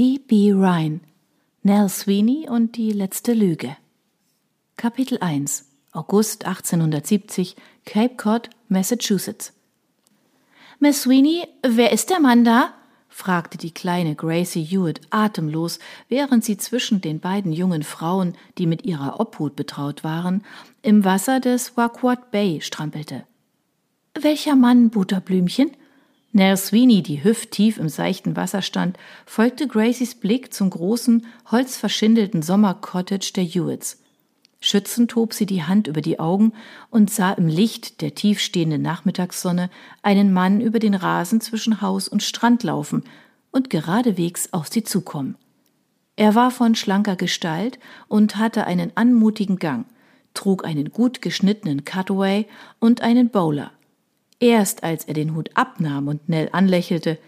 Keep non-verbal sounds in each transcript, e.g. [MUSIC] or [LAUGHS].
P.B. Ryan Nell Sweeney und die letzte Lüge Kapitel 1 August 1870 Cape Cod, Massachusetts Miss Sweeney, wer ist der Mann da? fragte die kleine Gracie Hewitt atemlos, während sie zwischen den beiden jungen Frauen, die mit ihrer Obhut betraut waren, im Wasser des Waquat Bay strampelte. Welcher Mann, Butterblümchen? Nell Sweeney, die hüfttief im seichten Wasser stand, folgte Gracies Blick zum großen, holzverschindelten Sommercottage der Hewitts. Schützend hob sie die Hand über die Augen und sah im Licht der tiefstehenden Nachmittagssonne einen Mann über den Rasen zwischen Haus und Strand laufen und geradewegs auf sie zukommen. Er war von schlanker Gestalt und hatte einen anmutigen Gang, trug einen gut geschnittenen Cutaway und einen Bowler. Erst als er den Hut abnahm und Nell anlächelte,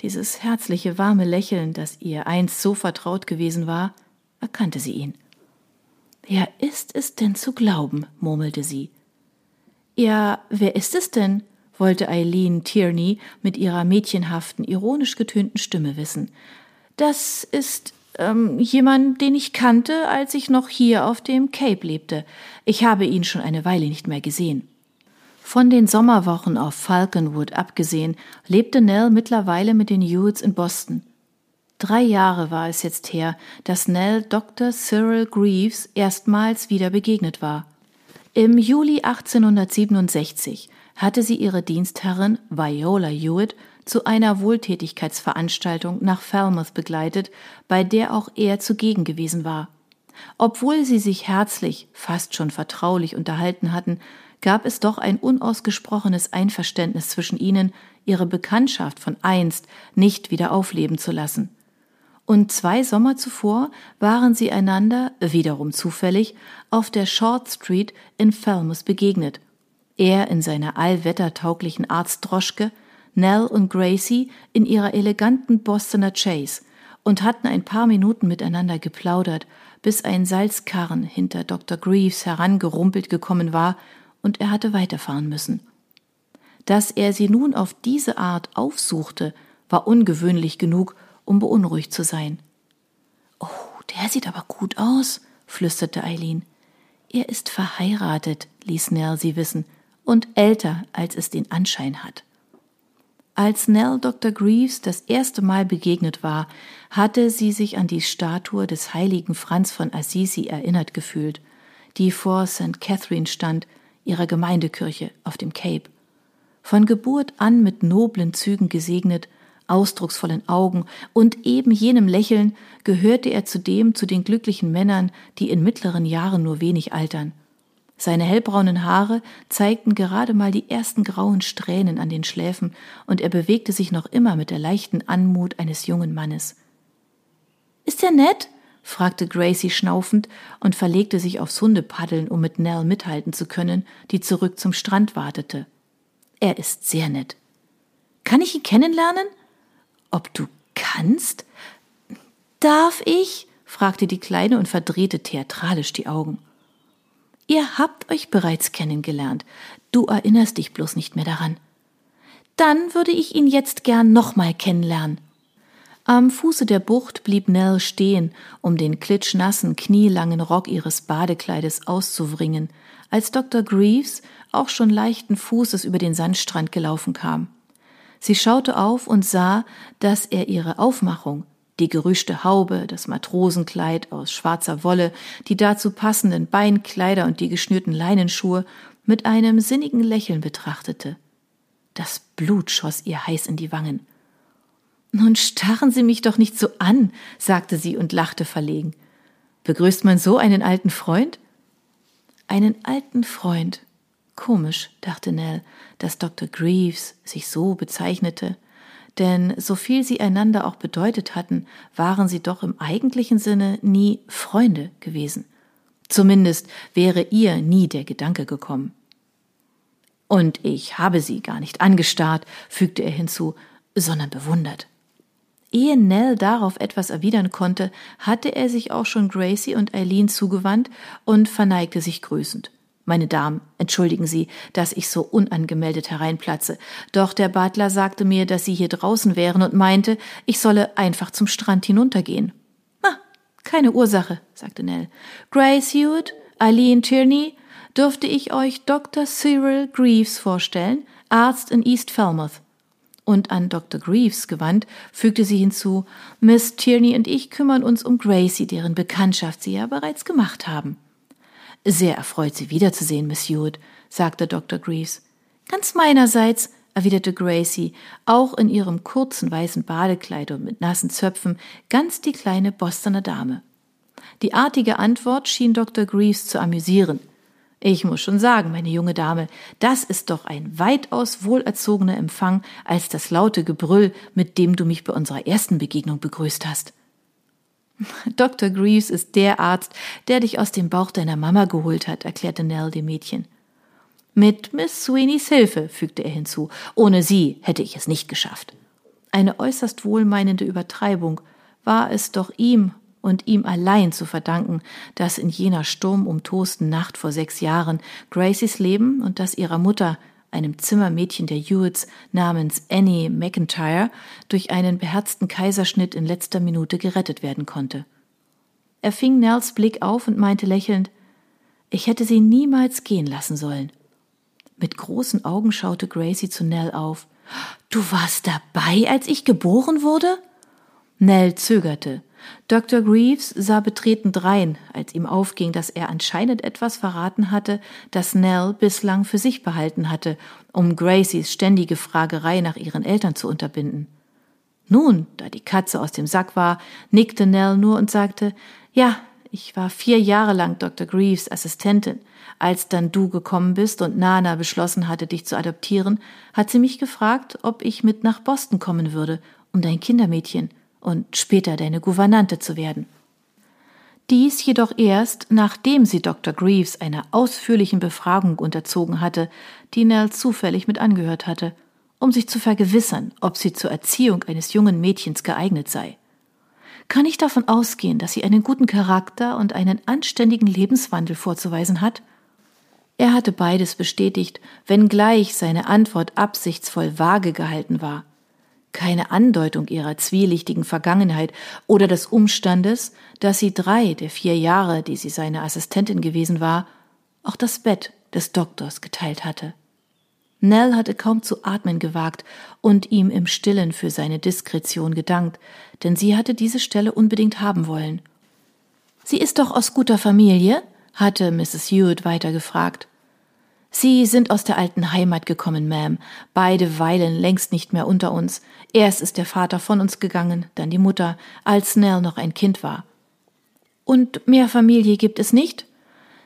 dieses herzliche warme Lächeln, das ihr einst so vertraut gewesen war, erkannte sie ihn. Wer ist es denn zu glauben? murmelte sie. Ja, wer ist es denn? wollte Eileen Tierney mit ihrer mädchenhaften, ironisch getönten Stimme wissen. Das ist ähm, jemand, den ich kannte, als ich noch hier auf dem Cape lebte. Ich habe ihn schon eine Weile nicht mehr gesehen. Von den Sommerwochen auf Falconwood abgesehen, lebte Nell mittlerweile mit den Hewitts in Boston. Drei Jahre war es jetzt her, dass Nell Dr. Cyril Greaves erstmals wieder begegnet war. Im Juli 1867 hatte sie ihre Dienstherrin Viola Hewitt zu einer Wohltätigkeitsveranstaltung nach Falmouth begleitet, bei der auch er zugegen gewesen war. Obwohl sie sich herzlich, fast schon vertraulich unterhalten hatten, gab es doch ein unausgesprochenes Einverständnis zwischen ihnen, ihre Bekanntschaft von einst nicht wieder aufleben zu lassen und zwei Sommer zuvor waren sie einander, wiederum zufällig, auf der Short Street in Falmouth begegnet. Er in seiner allwettertauglichen Arztdroschke, Nell und Gracie in ihrer eleganten Bostoner Chase und hatten ein paar Minuten miteinander geplaudert, bis ein Salzkarren hinter Dr. Greaves herangerumpelt gekommen war und er hatte weiterfahren müssen. Dass er sie nun auf diese Art aufsuchte, war ungewöhnlich genug, um beunruhigt zu sein. Oh, der sieht aber gut aus, flüsterte Eileen. Er ist verheiratet, ließ Nell sie wissen, und älter, als es den Anschein hat. Als Nell Dr. Greaves das erste Mal begegnet war, hatte sie sich an die Statue des heiligen Franz von Assisi erinnert gefühlt, die vor St. Catherine stand, ihrer Gemeindekirche auf dem Cape. Von Geburt an mit noblen Zügen gesegnet ausdrucksvollen Augen und eben jenem Lächeln gehörte er zudem zu den glücklichen Männern, die in mittleren Jahren nur wenig altern. Seine hellbraunen Haare zeigten gerade mal die ersten grauen Strähnen an den Schläfen, und er bewegte sich noch immer mit der leichten Anmut eines jungen Mannes. Ist er nett? Fragte Gracie schnaufend und verlegte sich aufs Hundepaddeln, um mit Nell mithalten zu können, die zurück zum Strand wartete. Er ist sehr nett. Kann ich ihn kennenlernen? Ob du kannst? Darf ich? fragte die Kleine und verdrehte theatralisch die Augen. Ihr habt euch bereits kennengelernt. Du erinnerst dich bloß nicht mehr daran. Dann würde ich ihn jetzt gern nochmal kennenlernen. Am Fuße der Bucht blieb Nell stehen, um den klitschnassen, knielangen Rock ihres Badekleides auszuwringen, als Dr. Greaves auch schon leichten Fußes über den Sandstrand gelaufen kam. Sie schaute auf und sah, dass er ihre Aufmachung, die gerüschte Haube, das Matrosenkleid aus schwarzer Wolle, die dazu passenden Beinkleider und die geschnürten Leinenschuhe mit einem sinnigen Lächeln betrachtete. Das Blut schoss ihr heiß in die Wangen. Nun starren Sie mich doch nicht so an, sagte sie und lachte verlegen. Begrüßt man so einen alten Freund? Einen alten Freund, Komisch, dachte Nell, dass Dr. Greaves sich so bezeichnete, denn so viel sie einander auch bedeutet hatten, waren sie doch im eigentlichen Sinne nie Freunde gewesen. Zumindest wäre ihr nie der Gedanke gekommen. Und ich habe sie gar nicht angestarrt, fügte er hinzu, sondern bewundert. Ehe Nell darauf etwas erwidern konnte, hatte er sich auch schon Gracie und Eileen zugewandt und verneigte sich grüßend. Meine Damen, entschuldigen Sie, dass ich so unangemeldet hereinplatze, doch der Butler sagte mir, dass Sie hier draußen wären und meinte, ich solle einfach zum Strand hinuntergehen. Ah, keine Ursache, sagte Nell. Grace Hewitt, Eileen Tierney, dürfte ich euch Dr. Cyril Greaves vorstellen, Arzt in East Falmouth. Und an Dr. Greaves gewandt, fügte sie hinzu, Miss Tierney und ich kümmern uns um Gracie, deren Bekanntschaft Sie ja bereits gemacht haben. Sehr erfreut, Sie wiederzusehen, Miss Hewitt, sagte Dr. Greaves. Ganz meinerseits, erwiderte Gracie, auch in ihrem kurzen weißen Badekleid und mit nassen Zöpfen, ganz die kleine Bostoner Dame. Die artige Antwort schien Dr. Greaves zu amüsieren. Ich muss schon sagen, meine junge Dame, das ist doch ein weitaus wohlerzogener Empfang als das laute Gebrüll, mit dem du mich bei unserer ersten Begegnung begrüßt hast. [LAUGHS] Dr. Greaves ist der Arzt, der dich aus dem Bauch deiner Mama geholt hat, erklärte Nell dem Mädchen. Mit Miss Sweeneys Hilfe, fügte er hinzu. Ohne sie hätte ich es nicht geschafft. Eine äußerst wohlmeinende Übertreibung war es doch ihm und ihm allein zu verdanken, dass in jener sturmumtosten Nacht vor sechs Jahren Gracies Leben und das ihrer Mutter, einem Zimmermädchen der Hewitts namens Annie McIntyre, durch einen beherzten Kaiserschnitt in letzter Minute gerettet werden konnte. Er fing Nels Blick auf und meinte lächelnd, ich hätte sie niemals gehen lassen sollen. Mit großen Augen schaute Gracie zu Nell auf. Du warst dabei, als ich geboren wurde? Nell zögerte. Dr. Greaves sah betreten drein, als ihm aufging, dass er anscheinend etwas verraten hatte, das Nell bislang für sich behalten hatte, um Gracies ständige Fragerei nach ihren Eltern zu unterbinden. Nun, da die Katze aus dem Sack war, nickte Nell nur und sagte, ja, ich war vier Jahre lang Dr. Greaves Assistentin. Als dann du gekommen bist und Nana beschlossen hatte, dich zu adoptieren, hat sie mich gefragt, ob ich mit nach Boston kommen würde, um dein Kindermädchen und später deine Gouvernante zu werden. Dies jedoch erst, nachdem sie Dr. Greaves einer ausführlichen Befragung unterzogen hatte, die Nell zufällig mit angehört hatte, um sich zu vergewissern, ob sie zur Erziehung eines jungen Mädchens geeignet sei. Kann ich davon ausgehen, dass sie einen guten Charakter und einen anständigen Lebenswandel vorzuweisen hat? Er hatte beides bestätigt, wenngleich seine Antwort absichtsvoll vage gehalten war keine Andeutung ihrer zwielichtigen Vergangenheit oder des Umstandes, dass sie drei der vier Jahre, die sie seine Assistentin gewesen war, auch das Bett des Doktors geteilt hatte. Nell hatte kaum zu atmen gewagt und ihm im stillen für seine Diskretion gedankt, denn sie hatte diese Stelle unbedingt haben wollen. Sie ist doch aus guter Familie? hatte Mrs. Hewitt weiter gefragt. Sie sind aus der alten Heimat gekommen, Ma'am. Beide weilen längst nicht mehr unter uns. Erst ist der Vater von uns gegangen, dann die Mutter, als Nell noch ein Kind war. Und mehr Familie gibt es nicht?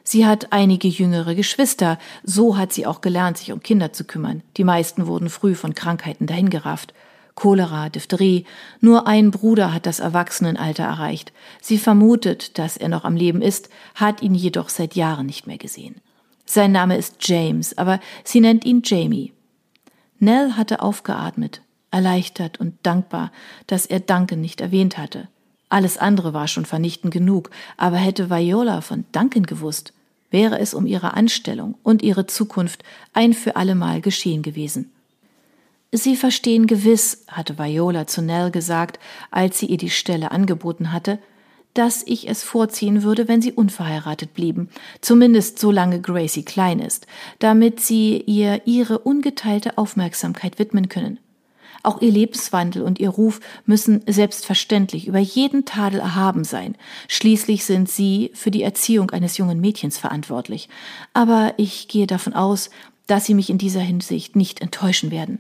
Sie hat einige jüngere Geschwister, so hat sie auch gelernt, sich um Kinder zu kümmern. Die meisten wurden früh von Krankheiten dahingerafft. Cholera, Diphtherie. Nur ein Bruder hat das Erwachsenenalter erreicht. Sie vermutet, dass er noch am Leben ist, hat ihn jedoch seit Jahren nicht mehr gesehen. Sein Name ist James, aber sie nennt ihn Jamie. Nell hatte aufgeatmet, erleichtert und dankbar, dass er Duncan nicht erwähnt hatte. Alles andere war schon vernichtend genug, aber hätte Viola von Duncan gewusst, wäre es um ihre Anstellung und ihre Zukunft ein für allemal geschehen gewesen. Sie verstehen gewiss, hatte Viola zu Nell gesagt, als sie ihr die Stelle angeboten hatte, dass ich es vorziehen würde, wenn sie unverheiratet blieben, zumindest solange Gracie klein ist, damit sie ihr ihre ungeteilte Aufmerksamkeit widmen können. Auch ihr Lebenswandel und ihr Ruf müssen selbstverständlich über jeden Tadel erhaben sein. Schließlich sind sie für die Erziehung eines jungen Mädchens verantwortlich. Aber ich gehe davon aus, dass sie mich in dieser Hinsicht nicht enttäuschen werden.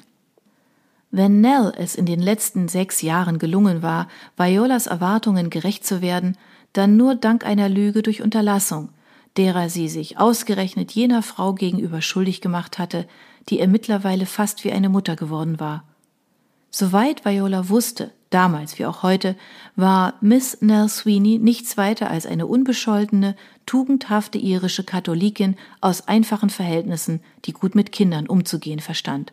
Wenn Nell es in den letzten sechs Jahren gelungen war, Violas Erwartungen gerecht zu werden, dann nur dank einer Lüge durch Unterlassung, derer sie sich ausgerechnet jener Frau gegenüber schuldig gemacht hatte, die ihr mittlerweile fast wie eine Mutter geworden war. Soweit Viola wusste, damals wie auch heute, war Miss Nell Sweeney nichts weiter als eine unbescholtene, tugendhafte irische Katholikin aus einfachen Verhältnissen, die gut mit Kindern umzugehen verstand.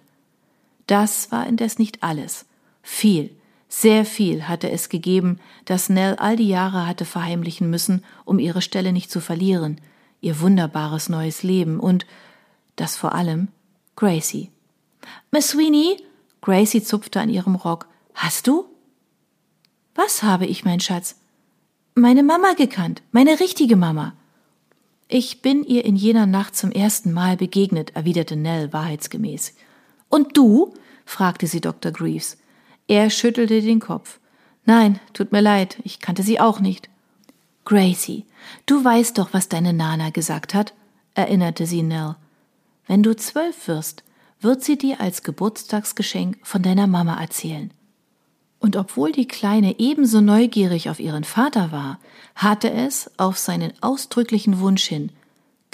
Das war indes nicht alles. Viel, sehr viel hatte es gegeben, das Nell all die Jahre hatte verheimlichen müssen, um ihre Stelle nicht zu verlieren, ihr wunderbares neues Leben und, das vor allem, Gracie. Miss Sweeney? Gracie zupfte an ihrem Rock. Hast du? Was habe ich, mein Schatz? Meine Mama gekannt, meine richtige Mama. Ich bin ihr in jener Nacht zum ersten Mal begegnet, erwiderte Nell wahrheitsgemäß. Und du? fragte sie Dr. Greaves. Er schüttelte den Kopf. Nein, tut mir leid, ich kannte sie auch nicht. Gracie, du weißt doch, was deine Nana gesagt hat, erinnerte sie Nell. Wenn du zwölf wirst, wird sie dir als Geburtstagsgeschenk von deiner Mama erzählen. Und obwohl die Kleine ebenso neugierig auf ihren Vater war, hatte es auf seinen ausdrücklichen Wunsch hin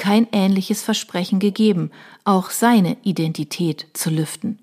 kein ähnliches Versprechen gegeben, auch seine Identität zu lüften.